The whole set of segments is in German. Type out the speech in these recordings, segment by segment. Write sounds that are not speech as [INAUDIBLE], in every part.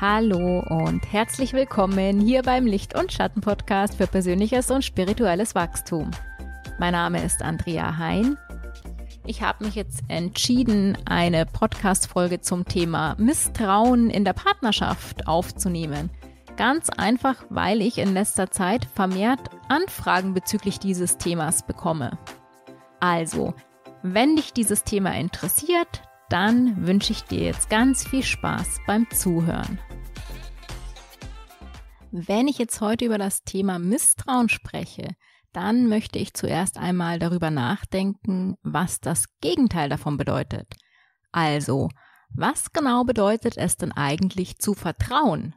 Hallo und herzlich willkommen hier beim Licht- und Schatten-Podcast für persönliches und spirituelles Wachstum. Mein Name ist Andrea Hein. Ich habe mich jetzt entschieden, eine Podcast-Folge zum Thema Misstrauen in der Partnerschaft aufzunehmen. Ganz einfach, weil ich in letzter Zeit vermehrt Anfragen bezüglich dieses Themas bekomme. Also, wenn dich dieses Thema interessiert, dann wünsche ich dir jetzt ganz viel Spaß beim Zuhören. Wenn ich jetzt heute über das Thema Misstrauen spreche, dann möchte ich zuerst einmal darüber nachdenken, was das Gegenteil davon bedeutet. Also, was genau bedeutet es denn eigentlich zu vertrauen?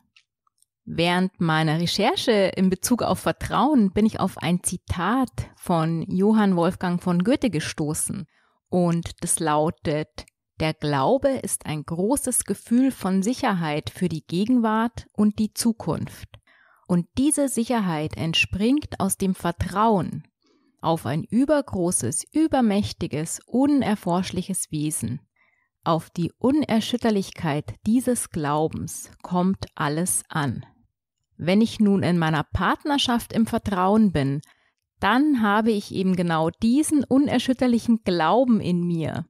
Während meiner Recherche in Bezug auf Vertrauen bin ich auf ein Zitat von Johann Wolfgang von Goethe gestoßen und das lautet der Glaube ist ein großes Gefühl von Sicherheit für die Gegenwart und die Zukunft. Und diese Sicherheit entspringt aus dem Vertrauen auf ein übergroßes, übermächtiges, unerforschliches Wesen. Auf die Unerschütterlichkeit dieses Glaubens kommt alles an. Wenn ich nun in meiner Partnerschaft im Vertrauen bin, dann habe ich eben genau diesen unerschütterlichen Glauben in mir,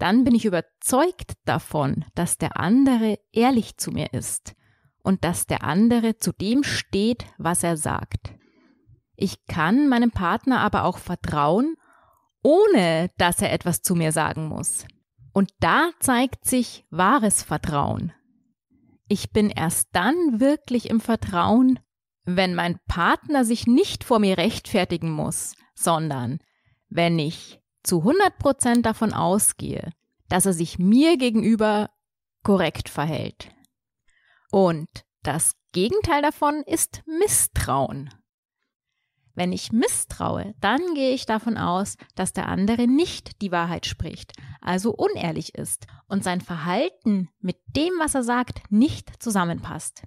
dann bin ich überzeugt davon, dass der andere ehrlich zu mir ist und dass der andere zu dem steht, was er sagt. Ich kann meinem Partner aber auch vertrauen, ohne dass er etwas zu mir sagen muss. Und da zeigt sich wahres Vertrauen. Ich bin erst dann wirklich im Vertrauen, wenn mein Partner sich nicht vor mir rechtfertigen muss, sondern wenn ich zu 100 Prozent davon ausgehe, dass er sich mir gegenüber korrekt verhält. Und das Gegenteil davon ist Misstrauen. Wenn ich misstraue, dann gehe ich davon aus, dass der andere nicht die Wahrheit spricht, also unehrlich ist und sein Verhalten mit dem, was er sagt, nicht zusammenpasst.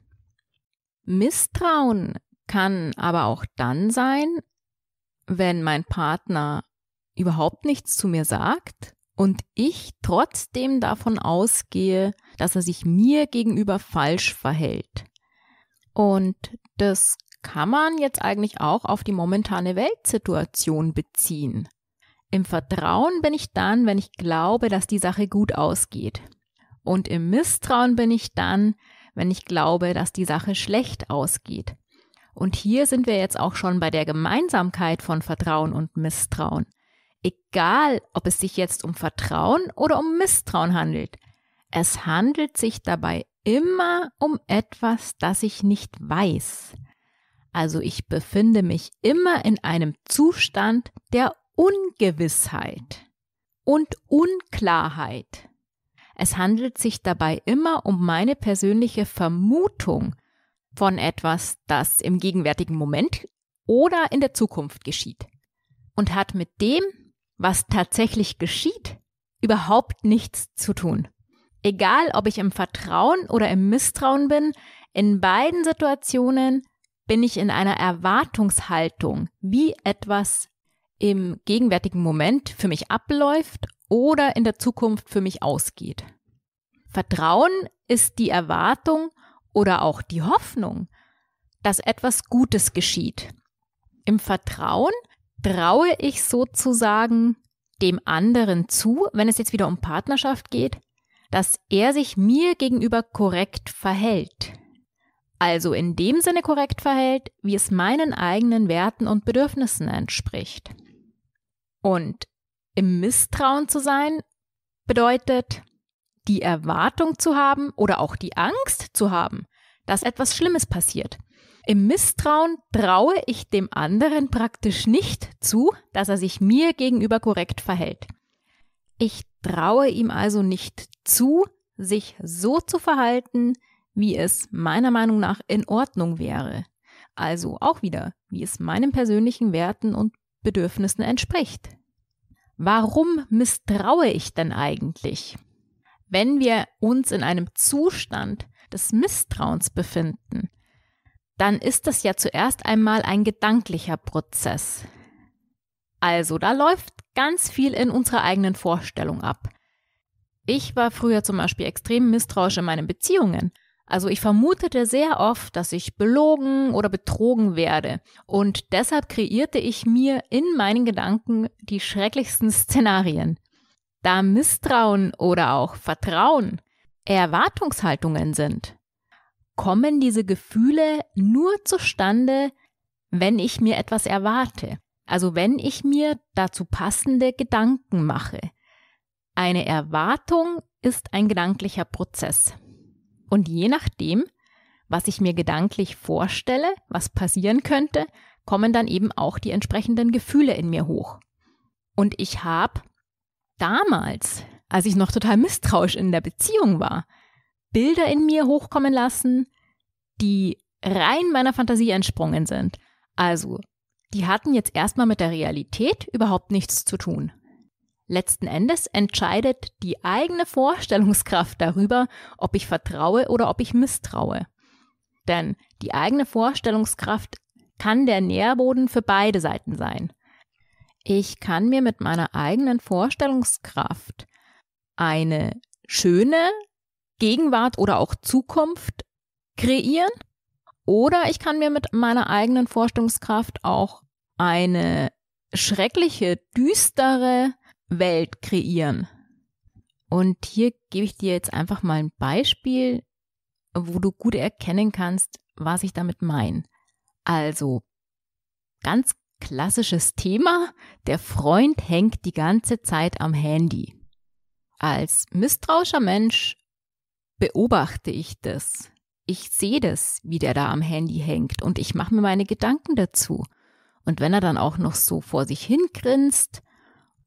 Misstrauen kann aber auch dann sein, wenn mein Partner überhaupt nichts zu mir sagt und ich trotzdem davon ausgehe, dass er sich mir gegenüber falsch verhält. Und das kann man jetzt eigentlich auch auf die momentane Weltsituation beziehen. Im Vertrauen bin ich dann, wenn ich glaube, dass die Sache gut ausgeht. Und im Misstrauen bin ich dann, wenn ich glaube, dass die Sache schlecht ausgeht. Und hier sind wir jetzt auch schon bei der Gemeinsamkeit von Vertrauen und Misstrauen. Egal, ob es sich jetzt um Vertrauen oder um Misstrauen handelt. Es handelt sich dabei immer um etwas, das ich nicht weiß. Also ich befinde mich immer in einem Zustand der Ungewissheit und Unklarheit. Es handelt sich dabei immer um meine persönliche Vermutung von etwas, das im gegenwärtigen Moment oder in der Zukunft geschieht und hat mit dem, was tatsächlich geschieht, überhaupt nichts zu tun. Egal, ob ich im Vertrauen oder im Misstrauen bin, in beiden Situationen bin ich in einer Erwartungshaltung, wie etwas im gegenwärtigen Moment für mich abläuft oder in der Zukunft für mich ausgeht. Vertrauen ist die Erwartung oder auch die Hoffnung, dass etwas Gutes geschieht. Im Vertrauen traue ich sozusagen dem anderen zu, wenn es jetzt wieder um Partnerschaft geht, dass er sich mir gegenüber korrekt verhält. Also in dem Sinne korrekt verhält, wie es meinen eigenen Werten und Bedürfnissen entspricht. Und im Misstrauen zu sein bedeutet, die Erwartung zu haben oder auch die Angst zu haben, dass etwas Schlimmes passiert. Im Misstrauen traue ich dem anderen praktisch nicht zu, dass er sich mir gegenüber korrekt verhält. Ich traue ihm also nicht zu, sich so zu verhalten, wie es meiner Meinung nach in Ordnung wäre. Also auch wieder, wie es meinen persönlichen Werten und Bedürfnissen entspricht. Warum misstraue ich denn eigentlich? Wenn wir uns in einem Zustand des Misstrauens befinden, dann ist das ja zuerst einmal ein gedanklicher Prozess. Also, da läuft ganz viel in unserer eigenen Vorstellung ab. Ich war früher zum Beispiel extrem misstrauisch in meinen Beziehungen. Also ich vermutete sehr oft, dass ich belogen oder betrogen werde. Und deshalb kreierte ich mir in meinen Gedanken die schrecklichsten Szenarien. Da Misstrauen oder auch Vertrauen Erwartungshaltungen sind, kommen diese Gefühle nur zustande, wenn ich mir etwas erwarte. Also wenn ich mir dazu passende Gedanken mache. Eine Erwartung ist ein gedanklicher Prozess. Und je nachdem, was ich mir gedanklich vorstelle, was passieren könnte, kommen dann eben auch die entsprechenden Gefühle in mir hoch. Und ich habe damals, als ich noch total misstrauisch in der Beziehung war, Bilder in mir hochkommen lassen, die rein meiner Fantasie entsprungen sind. Also, die hatten jetzt erstmal mit der Realität überhaupt nichts zu tun. Letzten Endes entscheidet die eigene Vorstellungskraft darüber, ob ich vertraue oder ob ich misstraue. Denn die eigene Vorstellungskraft kann der Nährboden für beide Seiten sein. Ich kann mir mit meiner eigenen Vorstellungskraft eine schöne Gegenwart oder auch Zukunft kreieren oder ich kann mir mit meiner eigenen Vorstellungskraft auch eine schreckliche, düstere Welt kreieren. Und hier gebe ich dir jetzt einfach mal ein Beispiel, wo du gut erkennen kannst, was ich damit meine. Also, ganz klassisches Thema, der Freund hängt die ganze Zeit am Handy. Als misstrauischer Mensch beobachte ich das. Ich sehe das, wie der da am Handy hängt und ich mache mir meine Gedanken dazu. Und wenn er dann auch noch so vor sich hin grinst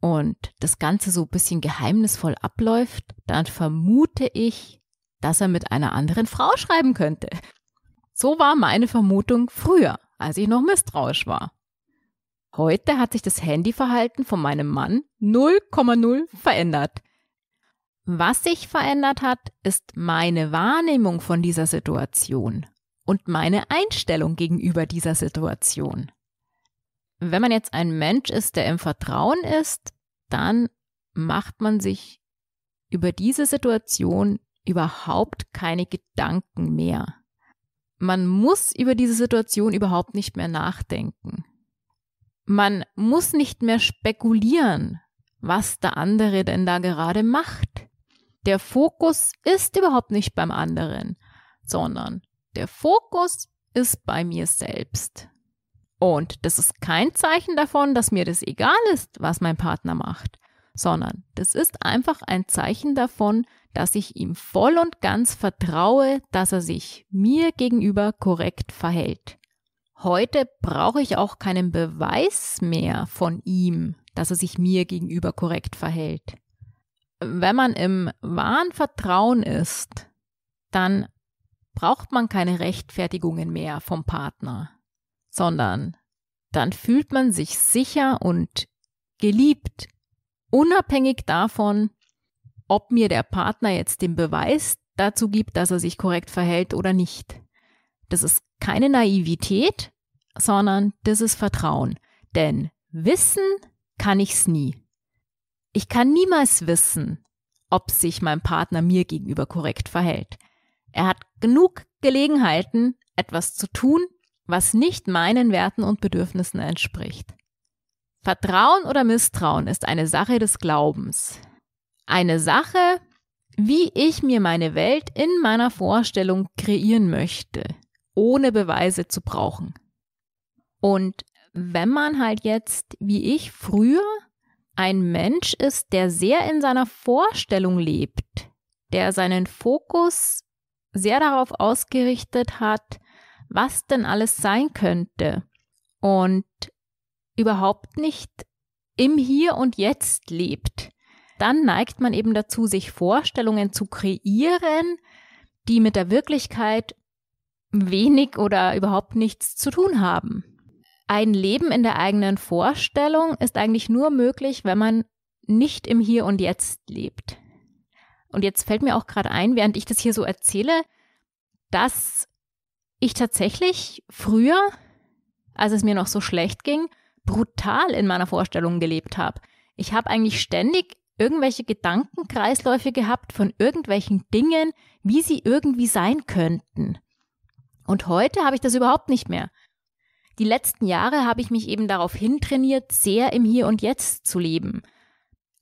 und das Ganze so ein bisschen geheimnisvoll abläuft, dann vermute ich, dass er mit einer anderen Frau schreiben könnte. So war meine Vermutung früher, als ich noch misstrauisch war. Heute hat sich das Handyverhalten von meinem Mann 0,0 verändert. Was sich verändert hat, ist meine Wahrnehmung von dieser Situation und meine Einstellung gegenüber dieser Situation. Wenn man jetzt ein Mensch ist, der im Vertrauen ist, dann macht man sich über diese Situation überhaupt keine Gedanken mehr. Man muss über diese Situation überhaupt nicht mehr nachdenken. Man muss nicht mehr spekulieren, was der andere denn da gerade macht. Der Fokus ist überhaupt nicht beim anderen, sondern der Fokus ist bei mir selbst. Und das ist kein Zeichen davon, dass mir das egal ist, was mein Partner macht, sondern das ist einfach ein Zeichen davon, dass ich ihm voll und ganz vertraue, dass er sich mir gegenüber korrekt verhält. Heute brauche ich auch keinen Beweis mehr von ihm, dass er sich mir gegenüber korrekt verhält. Wenn man im wahren Vertrauen ist, dann braucht man keine Rechtfertigungen mehr vom Partner sondern dann fühlt man sich sicher und geliebt, unabhängig davon, ob mir der Partner jetzt den Beweis dazu gibt, dass er sich korrekt verhält oder nicht. Das ist keine Naivität, sondern das ist Vertrauen. Denn wissen kann ich's nie. Ich kann niemals wissen, ob sich mein Partner mir gegenüber korrekt verhält. Er hat genug Gelegenheiten, etwas zu tun, was nicht meinen Werten und Bedürfnissen entspricht. Vertrauen oder Misstrauen ist eine Sache des Glaubens. Eine Sache, wie ich mir meine Welt in meiner Vorstellung kreieren möchte, ohne Beweise zu brauchen. Und wenn man halt jetzt, wie ich früher, ein Mensch ist, der sehr in seiner Vorstellung lebt, der seinen Fokus sehr darauf ausgerichtet hat, was denn alles sein könnte und überhaupt nicht im Hier und Jetzt lebt, dann neigt man eben dazu, sich Vorstellungen zu kreieren, die mit der Wirklichkeit wenig oder überhaupt nichts zu tun haben. Ein Leben in der eigenen Vorstellung ist eigentlich nur möglich, wenn man nicht im Hier und Jetzt lebt. Und jetzt fällt mir auch gerade ein, während ich das hier so erzähle, dass ich tatsächlich früher, als es mir noch so schlecht ging, brutal in meiner Vorstellung gelebt habe. Ich habe eigentlich ständig irgendwelche Gedankenkreisläufe gehabt von irgendwelchen Dingen, wie sie irgendwie sein könnten. Und heute habe ich das überhaupt nicht mehr. Die letzten Jahre habe ich mich eben darauf hintrainiert, sehr im Hier und Jetzt zu leben.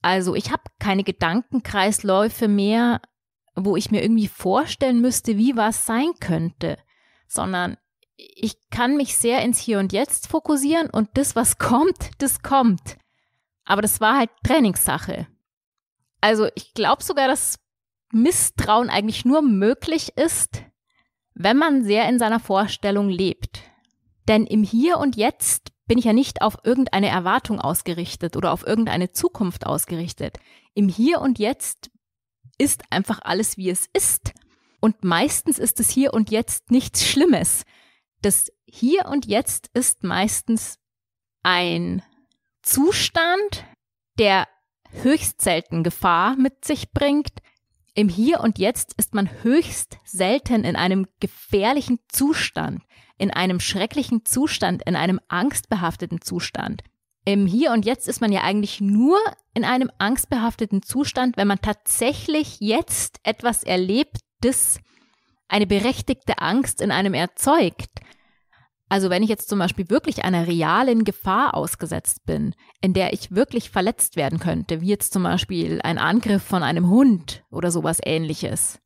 Also ich habe keine Gedankenkreisläufe mehr, wo ich mir irgendwie vorstellen müsste, wie was sein könnte, sondern ich kann mich sehr ins Hier und Jetzt fokussieren und das, was [LAUGHS] kommt, das kommt. Aber das war halt Trainingssache. Also ich glaube sogar, dass Misstrauen eigentlich nur möglich ist, wenn man sehr in seiner Vorstellung lebt. Denn im Hier und Jetzt bin ich ja nicht auf irgendeine Erwartung ausgerichtet oder auf irgendeine Zukunft ausgerichtet. Im Hier und Jetzt ist einfach alles, wie es ist. Und meistens ist es Hier und Jetzt nichts Schlimmes. Das Hier und Jetzt ist meistens ein Zustand, der höchst selten Gefahr mit sich bringt. Im Hier und Jetzt ist man höchst selten in einem gefährlichen Zustand, in einem schrecklichen Zustand, in einem angstbehafteten Zustand. Im Hier und Jetzt ist man ja eigentlich nur in einem angstbehafteten Zustand, wenn man tatsächlich jetzt etwas erlebt, das eine berechtigte Angst in einem erzeugt. Also wenn ich jetzt zum Beispiel wirklich einer realen Gefahr ausgesetzt bin, in der ich wirklich verletzt werden könnte, wie jetzt zum Beispiel ein Angriff von einem Hund oder sowas ähnliches.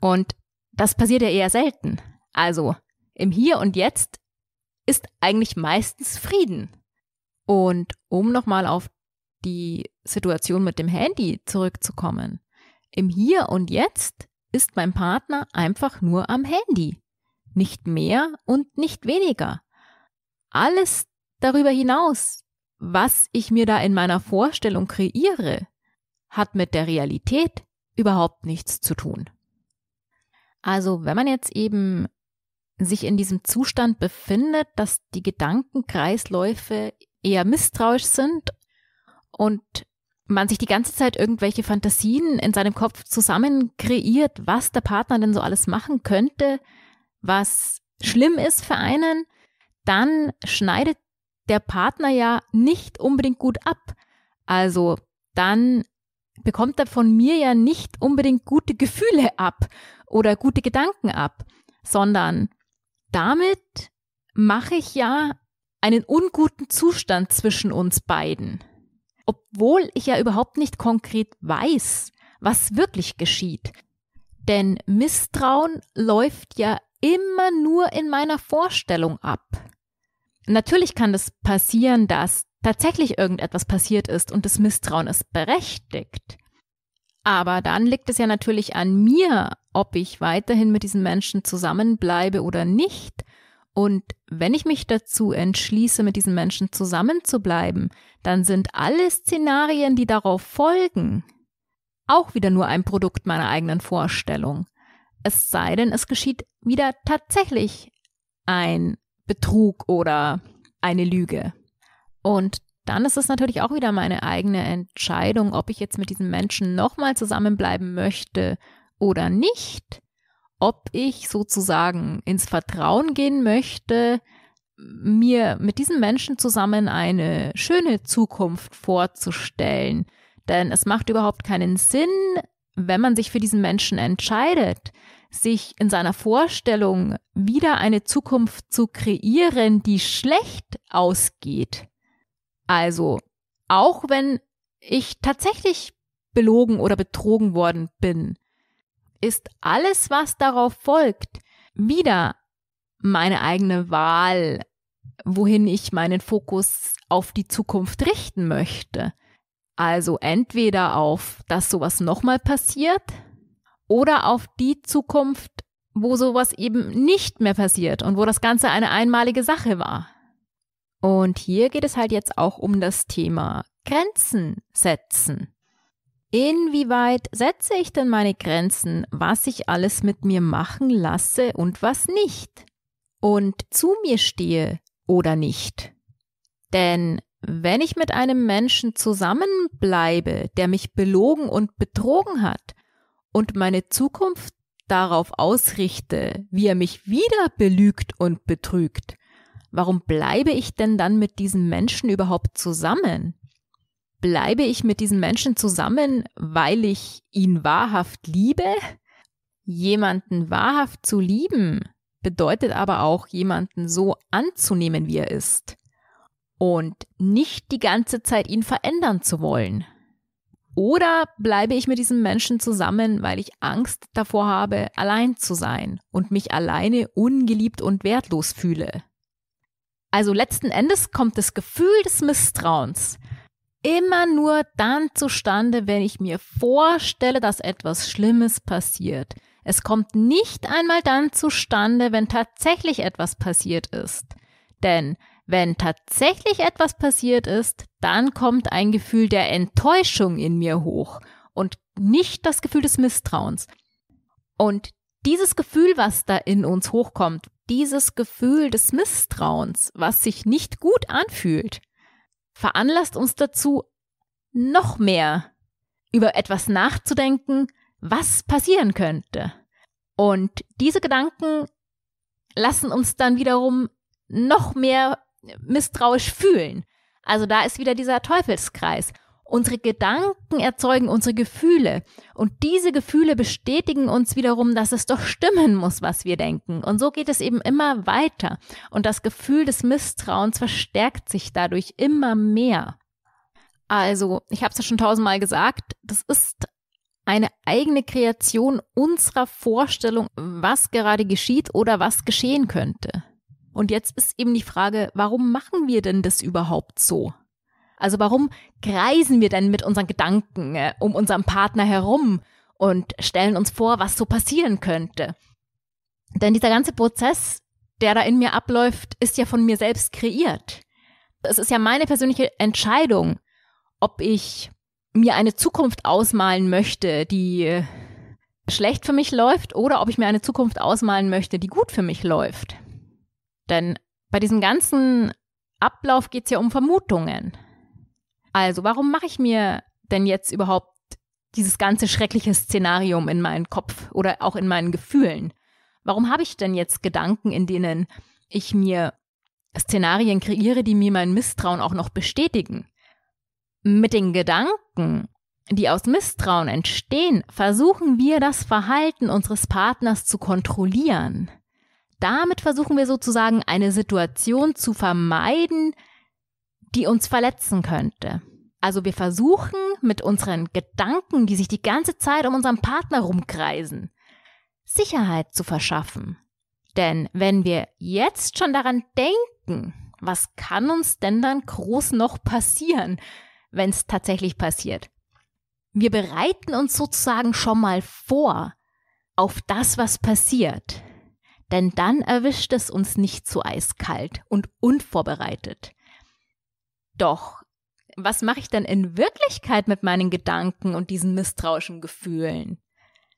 Und das passiert ja eher selten. Also im Hier und Jetzt ist eigentlich meistens Frieden. Und um nochmal auf die Situation mit dem Handy zurückzukommen. Im Hier und Jetzt ist mein Partner einfach nur am Handy nicht mehr und nicht weniger. Alles darüber hinaus, was ich mir da in meiner Vorstellung kreiere, hat mit der Realität überhaupt nichts zu tun. Also wenn man jetzt eben sich in diesem Zustand befindet, dass die Gedankenkreisläufe eher misstrauisch sind und man sich die ganze Zeit irgendwelche Fantasien in seinem Kopf zusammen kreiert, was der Partner denn so alles machen könnte, was schlimm ist für einen, dann schneidet der Partner ja nicht unbedingt gut ab. Also dann bekommt er von mir ja nicht unbedingt gute Gefühle ab oder gute Gedanken ab, sondern damit mache ich ja einen unguten Zustand zwischen uns beiden. Obwohl ich ja überhaupt nicht konkret weiß, was wirklich geschieht. Denn Misstrauen läuft ja immer nur in meiner Vorstellung ab. Natürlich kann es das passieren, dass tatsächlich irgendetwas passiert ist und das Misstrauen ist berechtigt. Aber dann liegt es ja natürlich an mir, ob ich weiterhin mit diesen Menschen zusammenbleibe oder nicht. Und wenn ich mich dazu entschließe, mit diesen Menschen zusammenzubleiben, dann sind alle Szenarien, die darauf folgen, auch wieder nur ein Produkt meiner eigenen Vorstellung. Es sei denn, es geschieht wieder tatsächlich ein Betrug oder eine Lüge. Und dann ist es natürlich auch wieder meine eigene Entscheidung, ob ich jetzt mit diesem Menschen nochmal zusammenbleiben möchte oder nicht. Ob ich sozusagen ins Vertrauen gehen möchte, mir mit diesem Menschen zusammen eine schöne Zukunft vorzustellen. Denn es macht überhaupt keinen Sinn, wenn man sich für diesen Menschen entscheidet, sich in seiner Vorstellung wieder eine Zukunft zu kreieren, die schlecht ausgeht. Also, auch wenn ich tatsächlich belogen oder betrogen worden bin, ist alles, was darauf folgt, wieder meine eigene Wahl, wohin ich meinen Fokus auf die Zukunft richten möchte. Also entweder auf, dass sowas nochmal passiert oder auf die Zukunft, wo sowas eben nicht mehr passiert und wo das Ganze eine einmalige Sache war. Und hier geht es halt jetzt auch um das Thema Grenzen setzen. Inwieweit setze ich denn meine Grenzen, was ich alles mit mir machen lasse und was nicht? Und zu mir stehe oder nicht? Denn wenn ich mit einem Menschen zusammenbleibe, der mich belogen und betrogen hat und meine Zukunft darauf ausrichte, wie er mich wieder belügt und betrügt, warum bleibe ich denn dann mit diesem Menschen überhaupt zusammen? Bleibe ich mit diesem Menschen zusammen, weil ich ihn wahrhaft liebe? Jemanden wahrhaft zu lieben bedeutet aber auch, jemanden so anzunehmen, wie er ist. Und nicht die ganze Zeit ihn verändern zu wollen. Oder bleibe ich mit diesem Menschen zusammen, weil ich Angst davor habe, allein zu sein und mich alleine ungeliebt und wertlos fühle? Also letzten Endes kommt das Gefühl des Misstrauens immer nur dann zustande, wenn ich mir vorstelle, dass etwas Schlimmes passiert. Es kommt nicht einmal dann zustande, wenn tatsächlich etwas passiert ist. Denn wenn tatsächlich etwas passiert ist, dann kommt ein Gefühl der Enttäuschung in mir hoch und nicht das Gefühl des Misstrauens. Und dieses Gefühl, was da in uns hochkommt, dieses Gefühl des Misstrauens, was sich nicht gut anfühlt, veranlasst uns dazu, noch mehr über etwas nachzudenken, was passieren könnte. Und diese Gedanken lassen uns dann wiederum noch mehr misstrauisch fühlen. Also da ist wieder dieser Teufelskreis. Unsere Gedanken erzeugen unsere Gefühle und diese Gefühle bestätigen uns wiederum, dass es doch stimmen muss, was wir denken. Und so geht es eben immer weiter und das Gefühl des Misstrauens verstärkt sich dadurch immer mehr. Also, ich habe es ja schon tausendmal gesagt, das ist eine eigene Kreation unserer Vorstellung, was gerade geschieht oder was geschehen könnte. Und jetzt ist eben die Frage, warum machen wir denn das überhaupt so? Also warum kreisen wir denn mit unseren Gedanken äh, um unseren Partner herum und stellen uns vor, was so passieren könnte? Denn dieser ganze Prozess, der da in mir abläuft, ist ja von mir selbst kreiert. Es ist ja meine persönliche Entscheidung, ob ich mir eine Zukunft ausmalen möchte, die schlecht für mich läuft, oder ob ich mir eine Zukunft ausmalen möchte, die gut für mich läuft. Denn bei diesem ganzen Ablauf geht es ja um Vermutungen. Also, warum mache ich mir denn jetzt überhaupt dieses ganze schreckliche Szenarium in meinen Kopf oder auch in meinen Gefühlen? Warum habe ich denn jetzt Gedanken, in denen ich mir Szenarien kreiere, die mir mein Misstrauen auch noch bestätigen? Mit den Gedanken, die aus Misstrauen entstehen, versuchen wir das Verhalten unseres Partners zu kontrollieren. Damit versuchen wir sozusagen eine Situation zu vermeiden, die uns verletzen könnte. Also wir versuchen mit unseren Gedanken, die sich die ganze Zeit um unseren Partner rumkreisen, Sicherheit zu verschaffen. Denn wenn wir jetzt schon daran denken, was kann uns denn dann groß noch passieren, wenn es tatsächlich passiert? Wir bereiten uns sozusagen schon mal vor auf das, was passiert. Denn dann erwischt es uns nicht so eiskalt und unvorbereitet. Doch, was mache ich denn in Wirklichkeit mit meinen Gedanken und diesen misstrauischen Gefühlen?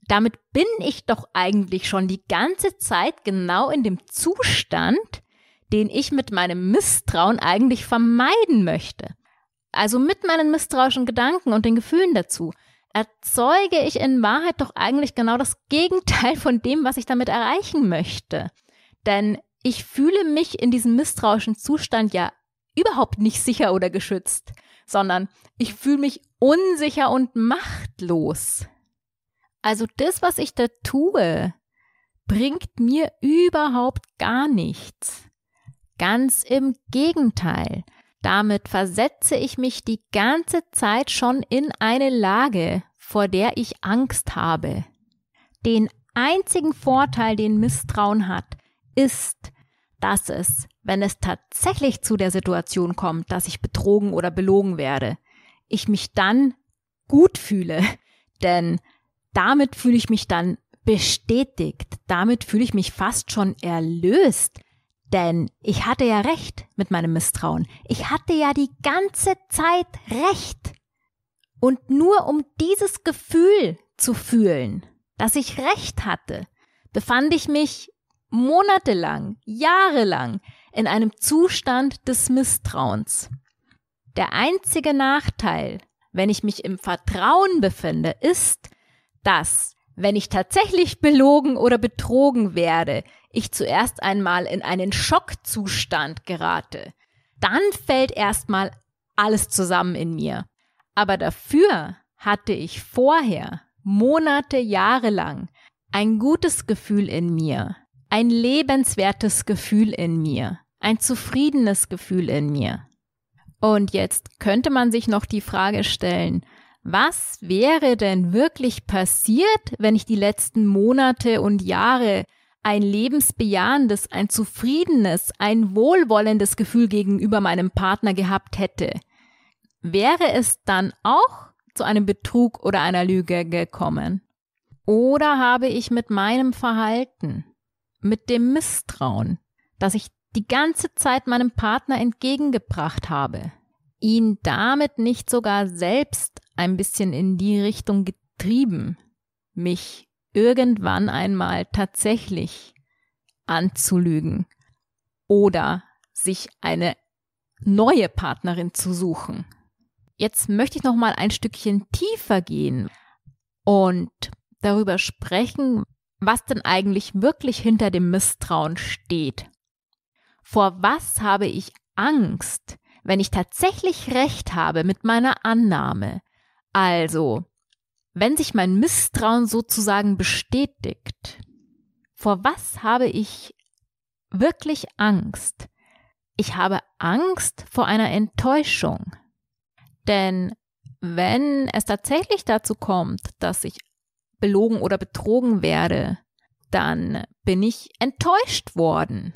Damit bin ich doch eigentlich schon die ganze Zeit genau in dem Zustand, den ich mit meinem Misstrauen eigentlich vermeiden möchte. Also mit meinen misstrauischen Gedanken und den Gefühlen dazu erzeuge ich in Wahrheit doch eigentlich genau das Gegenteil von dem, was ich damit erreichen möchte. Denn ich fühle mich in diesem misstrauischen Zustand ja überhaupt nicht sicher oder geschützt, sondern ich fühle mich unsicher und machtlos. Also das, was ich da tue, bringt mir überhaupt gar nichts. Ganz im Gegenteil. Damit versetze ich mich die ganze Zeit schon in eine Lage, vor der ich Angst habe. Den einzigen Vorteil, den Misstrauen hat, ist, dass es, wenn es tatsächlich zu der Situation kommt, dass ich betrogen oder belogen werde, ich mich dann gut fühle. [LAUGHS] Denn damit fühle ich mich dann bestätigt. Damit fühle ich mich fast schon erlöst. Denn ich hatte ja recht mit meinem Misstrauen. Ich hatte ja die ganze Zeit recht. Und nur um dieses Gefühl zu fühlen, dass ich recht hatte, befand ich mich monatelang, jahrelang in einem Zustand des Misstrauens. Der einzige Nachteil, wenn ich mich im Vertrauen befinde, ist, dass, wenn ich tatsächlich belogen oder betrogen werde, ich zuerst einmal in einen Schockzustand gerate. Dann fällt erstmal alles zusammen in mir. Aber dafür hatte ich vorher, Monate, Jahre lang, ein gutes Gefühl in mir, ein lebenswertes Gefühl in mir, ein zufriedenes Gefühl in mir. Und jetzt könnte man sich noch die Frage stellen, was wäre denn wirklich passiert, wenn ich die letzten Monate und Jahre ein lebensbejahendes, ein zufriedenes, ein wohlwollendes Gefühl gegenüber meinem Partner gehabt hätte? Wäre es dann auch zu einem Betrug oder einer Lüge gekommen? Oder habe ich mit meinem Verhalten, mit dem Misstrauen, das ich die ganze Zeit meinem Partner entgegengebracht habe, ihn damit nicht sogar selbst ein bisschen in die Richtung getrieben, mich irgendwann einmal tatsächlich anzulügen oder sich eine neue Partnerin zu suchen. Jetzt möchte ich noch mal ein Stückchen tiefer gehen und darüber sprechen, was denn eigentlich wirklich hinter dem Misstrauen steht. Vor was habe ich Angst, wenn ich tatsächlich recht habe mit meiner Annahme? Also, wenn sich mein Misstrauen sozusagen bestätigt, vor was habe ich wirklich Angst? Ich habe Angst vor einer Enttäuschung. Denn wenn es tatsächlich dazu kommt, dass ich belogen oder betrogen werde, dann bin ich enttäuscht worden.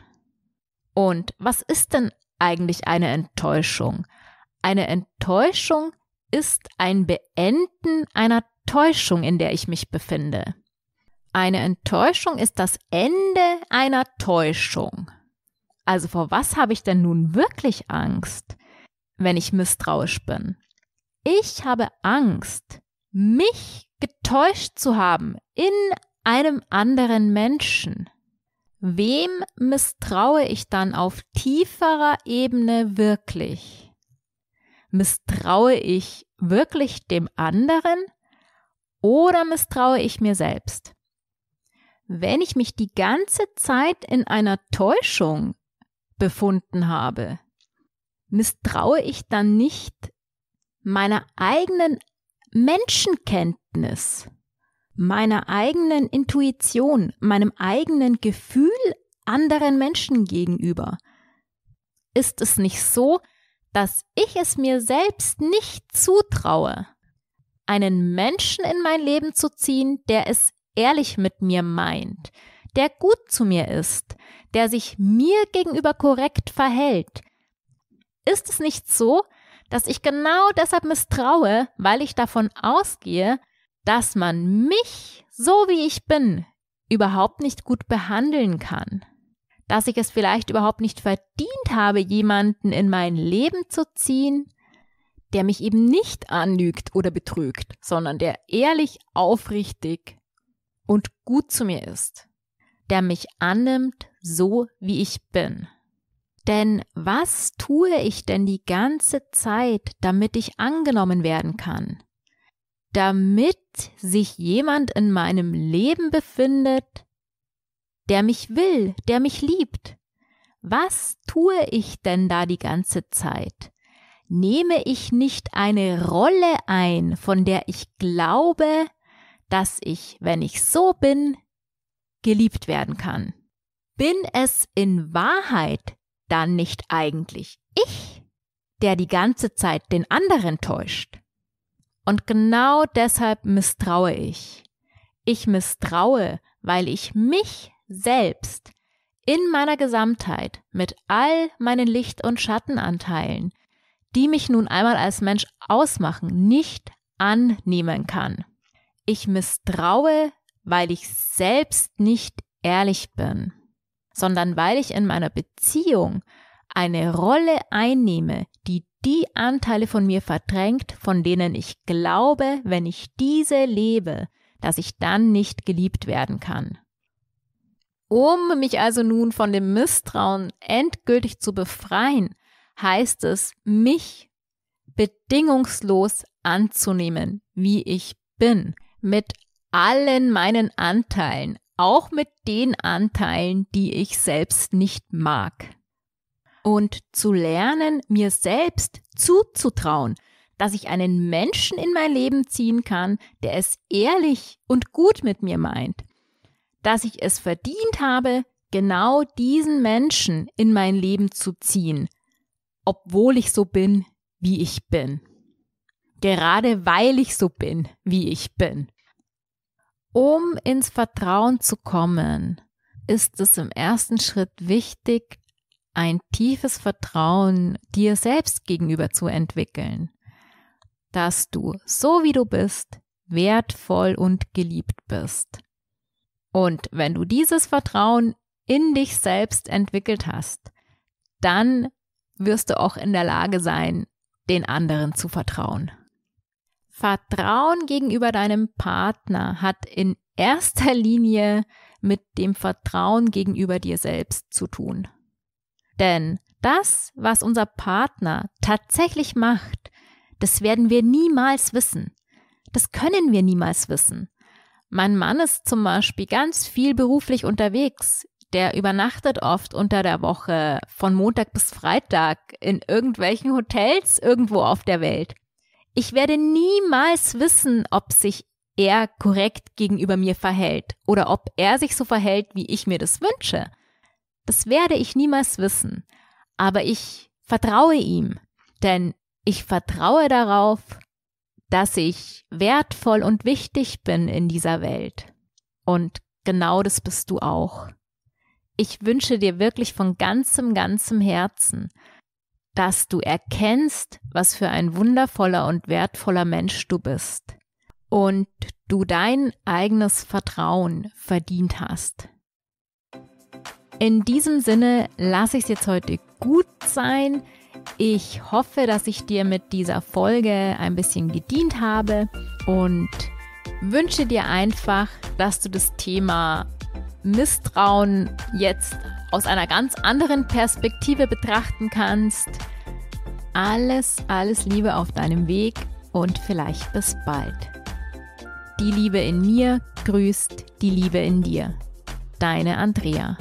Und was ist denn eigentlich eine Enttäuschung? Eine Enttäuschung ist ein Beenden einer Täuschung, in der ich mich befinde. Eine Enttäuschung ist das Ende einer Täuschung. Also vor was habe ich denn nun wirklich Angst, wenn ich misstrauisch bin? Ich habe Angst, mich getäuscht zu haben in einem anderen Menschen. Wem misstraue ich dann auf tieferer Ebene wirklich? Misstraue ich wirklich dem anderen oder misstraue ich mir selbst? Wenn ich mich die ganze Zeit in einer Täuschung befunden habe, misstraue ich dann nicht meiner eigenen Menschenkenntnis, meiner eigenen Intuition, meinem eigenen Gefühl anderen Menschen gegenüber. Ist es nicht so, dass ich es mir selbst nicht zutraue, einen Menschen in mein Leben zu ziehen, der es ehrlich mit mir meint, der gut zu mir ist, der sich mir gegenüber korrekt verhält. Ist es nicht so, dass ich genau deshalb misstraue, weil ich davon ausgehe, dass man mich, so wie ich bin, überhaupt nicht gut behandeln kann. Dass ich es vielleicht überhaupt nicht verdient habe, jemanden in mein Leben zu ziehen, der mich eben nicht anlügt oder betrügt, sondern der ehrlich, aufrichtig und gut zu mir ist, der mich annimmt, so wie ich bin. Denn was tue ich denn die ganze Zeit, damit ich angenommen werden kann? Damit sich jemand in meinem Leben befindet, der mich will, der mich liebt. Was tue ich denn da die ganze Zeit? Nehme ich nicht eine Rolle ein, von der ich glaube, dass ich, wenn ich so bin, geliebt werden kann? Bin es in Wahrheit dann nicht eigentlich ich, der die ganze Zeit den anderen täuscht? Und genau deshalb misstraue ich. Ich misstraue, weil ich mich selbst in meiner Gesamtheit mit all meinen Licht- und Schattenanteilen, die mich nun einmal als Mensch ausmachen, nicht annehmen kann. Ich misstraue, weil ich selbst nicht ehrlich bin sondern weil ich in meiner Beziehung eine Rolle einnehme, die die Anteile von mir verdrängt, von denen ich glaube, wenn ich diese lebe, dass ich dann nicht geliebt werden kann. Um mich also nun von dem Misstrauen endgültig zu befreien, heißt es, mich bedingungslos anzunehmen, wie ich bin, mit allen meinen Anteilen, auch mit den Anteilen, die ich selbst nicht mag. Und zu lernen, mir selbst zuzutrauen, dass ich einen Menschen in mein Leben ziehen kann, der es ehrlich und gut mit mir meint, dass ich es verdient habe, genau diesen Menschen in mein Leben zu ziehen, obwohl ich so bin, wie ich bin. Gerade weil ich so bin, wie ich bin. Um ins Vertrauen zu kommen, ist es im ersten Schritt wichtig, ein tiefes Vertrauen dir selbst gegenüber zu entwickeln, dass du, so wie du bist, wertvoll und geliebt bist. Und wenn du dieses Vertrauen in dich selbst entwickelt hast, dann wirst du auch in der Lage sein, den anderen zu vertrauen. Vertrauen gegenüber deinem Partner hat in erster Linie mit dem Vertrauen gegenüber dir selbst zu tun. Denn das, was unser Partner tatsächlich macht, das werden wir niemals wissen. Das können wir niemals wissen. Mein Mann ist zum Beispiel ganz viel beruflich unterwegs. Der übernachtet oft unter der Woche von Montag bis Freitag in irgendwelchen Hotels irgendwo auf der Welt. Ich werde niemals wissen, ob sich er korrekt gegenüber mir verhält oder ob er sich so verhält, wie ich mir das wünsche. Das werde ich niemals wissen. Aber ich vertraue ihm, denn ich vertraue darauf, dass ich wertvoll und wichtig bin in dieser Welt. Und genau das bist du auch. Ich wünsche dir wirklich von ganzem, ganzem Herzen, dass du erkennst, was für ein wundervoller und wertvoller Mensch du bist und du dein eigenes Vertrauen verdient hast. In diesem Sinne lasse ich es jetzt heute gut sein. Ich hoffe, dass ich dir mit dieser Folge ein bisschen gedient habe und wünsche dir einfach, dass du das Thema Misstrauen jetzt aus einer ganz anderen Perspektive betrachten kannst. Alles, alles Liebe auf deinem Weg und vielleicht bis bald. Die Liebe in mir grüßt die Liebe in dir. Deine Andrea.